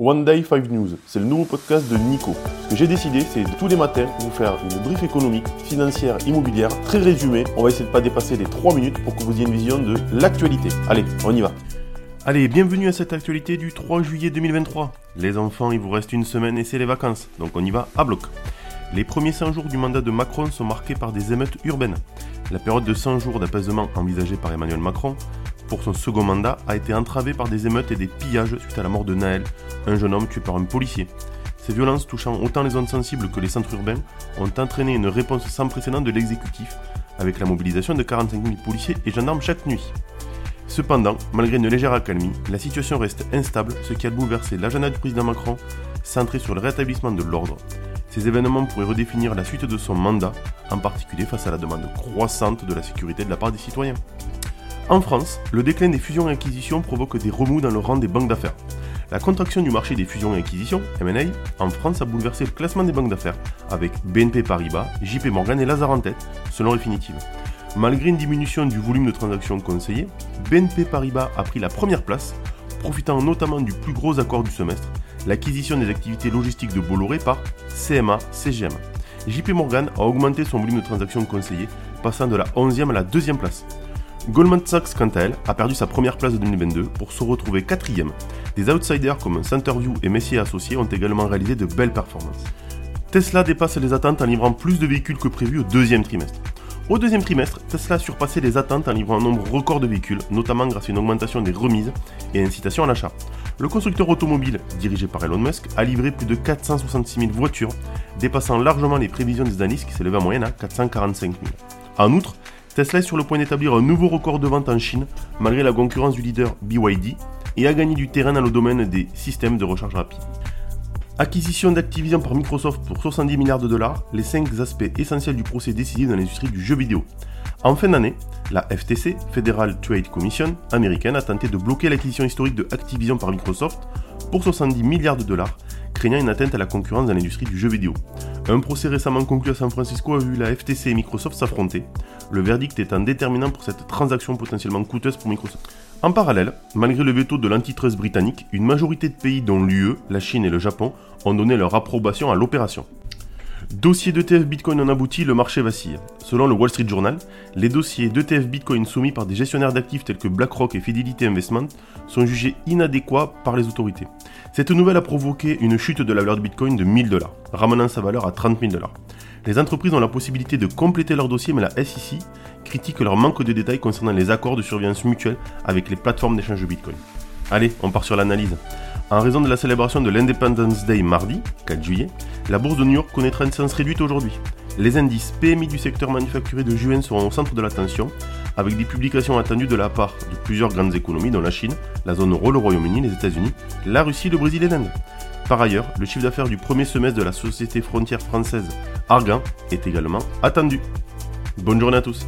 One Day 5 News, c'est le nouveau podcast de Nico. Ce que j'ai décidé, c'est tous les matins vous faire une brief économique, financière, immobilière, très résumée. On va essayer de pas dépasser les 3 minutes pour que vous ayez une vision de l'actualité. Allez, on y va. Allez, bienvenue à cette actualité du 3 juillet 2023. Les enfants, il vous reste une semaine et c'est les vacances, donc on y va à bloc. Les premiers 100 jours du mandat de Macron sont marqués par des émeutes urbaines. La période de 100 jours d'apaisement envisagée par Emmanuel Macron pour son second mandat a été entravée par des émeutes et des pillages suite à la mort de Naël, un jeune homme tué par un policier. Ces violences touchant autant les zones sensibles que les centres urbains ont entraîné une réponse sans précédent de l'exécutif, avec la mobilisation de 45 000 policiers et gendarmes chaque nuit. Cependant, malgré une légère accalmie, la situation reste instable, ce qui a bouleversé l'agenda du président Macron, centré sur le rétablissement de l'ordre. Ces événements pourraient redéfinir la suite de son mandat, en particulier face à la demande croissante de la sécurité de la part des citoyens. En France, le déclin des fusions et acquisitions provoque des remous dans le rang des banques d'affaires. La contraction du marché des fusions et acquisitions, M&A, en France a bouleversé le classement des banques d'affaires, avec BNP Paribas, JP Morgan et Lazare en tête, selon Refinitiv. Malgré une diminution du volume de transactions conseillées, BNP Paribas a pris la première place, profitant notamment du plus gros accord du semestre, l'acquisition des activités logistiques de Bolloré par CMA CGM. JP Morgan a augmenté son volume de transactions conseillées, passant de la 11e à la 2e place. Goldman Sachs, quant à elle, a perdu sa première place de 2022 pour se retrouver quatrième. Des outsiders comme Centerview et Messier Associés ont également réalisé de belles performances. Tesla dépasse les attentes en livrant plus de véhicules que prévu au deuxième trimestre. Au deuxième trimestre, Tesla a surpassé les attentes en livrant un nombre record de véhicules, notamment grâce à une augmentation des remises et incitation à l'achat. Le constructeur automobile, dirigé par Elon Musk, a livré plus de 466 000 voitures, dépassant largement les prévisions des analystes qui s'élevaient en moyenne à 445 000. En outre, Tesla est sur le point d'établir un nouveau record de vente en Chine, malgré la concurrence du leader BYD, et a gagné du terrain dans le domaine des systèmes de recharge rapide. Acquisition d'Activision par Microsoft pour 70 milliards de dollars, les 5 aspects essentiels du procès décisif dans l'industrie du jeu vidéo. En fin d'année, la FTC, Federal Trade Commission américaine, a tenté de bloquer l'acquisition historique de Activision par Microsoft pour 70 milliards de dollars, craignant une atteinte à la concurrence dans l'industrie du jeu vidéo. Un procès récemment conclu à San Francisco a vu la FTC et Microsoft s'affronter, le verdict étant déterminant pour cette transaction potentiellement coûteuse pour Microsoft. En parallèle, malgré le veto de l'antitrust britannique, une majorité de pays dont l'UE, la Chine et le Japon ont donné leur approbation à l'opération. Dossier d'ETF Bitcoin en abouti, le marché vacille. Selon le Wall Street Journal, les dossiers d'ETF Bitcoin soumis par des gestionnaires d'actifs tels que BlackRock et Fidelity Investment sont jugés inadéquats par les autorités. Cette nouvelle a provoqué une chute de la valeur de Bitcoin de 1000 dollars, ramenant sa valeur à 30 000 dollars. Les entreprises ont la possibilité de compléter leur dossier, mais la SEC critique leur manque de détails concernant les accords de surveillance mutuelle avec les plateformes d'échange de Bitcoin. Allez, on part sur l'analyse. En raison de la célébration de l'Independence Day mardi, 4 juillet, la bourse de New York connaîtra une séance réduite aujourd'hui. Les indices PMI du secteur manufacturier de juin seront au centre de l'attention, avec des publications attendues de la part de plusieurs grandes économies, dont la Chine, la zone euro, le Royaume-Uni, les États-Unis, la Russie, le Brésil et l'Inde. Par ailleurs, le chiffre d'affaires du premier semestre de la société frontière française Argan est également attendu. Bonne journée à tous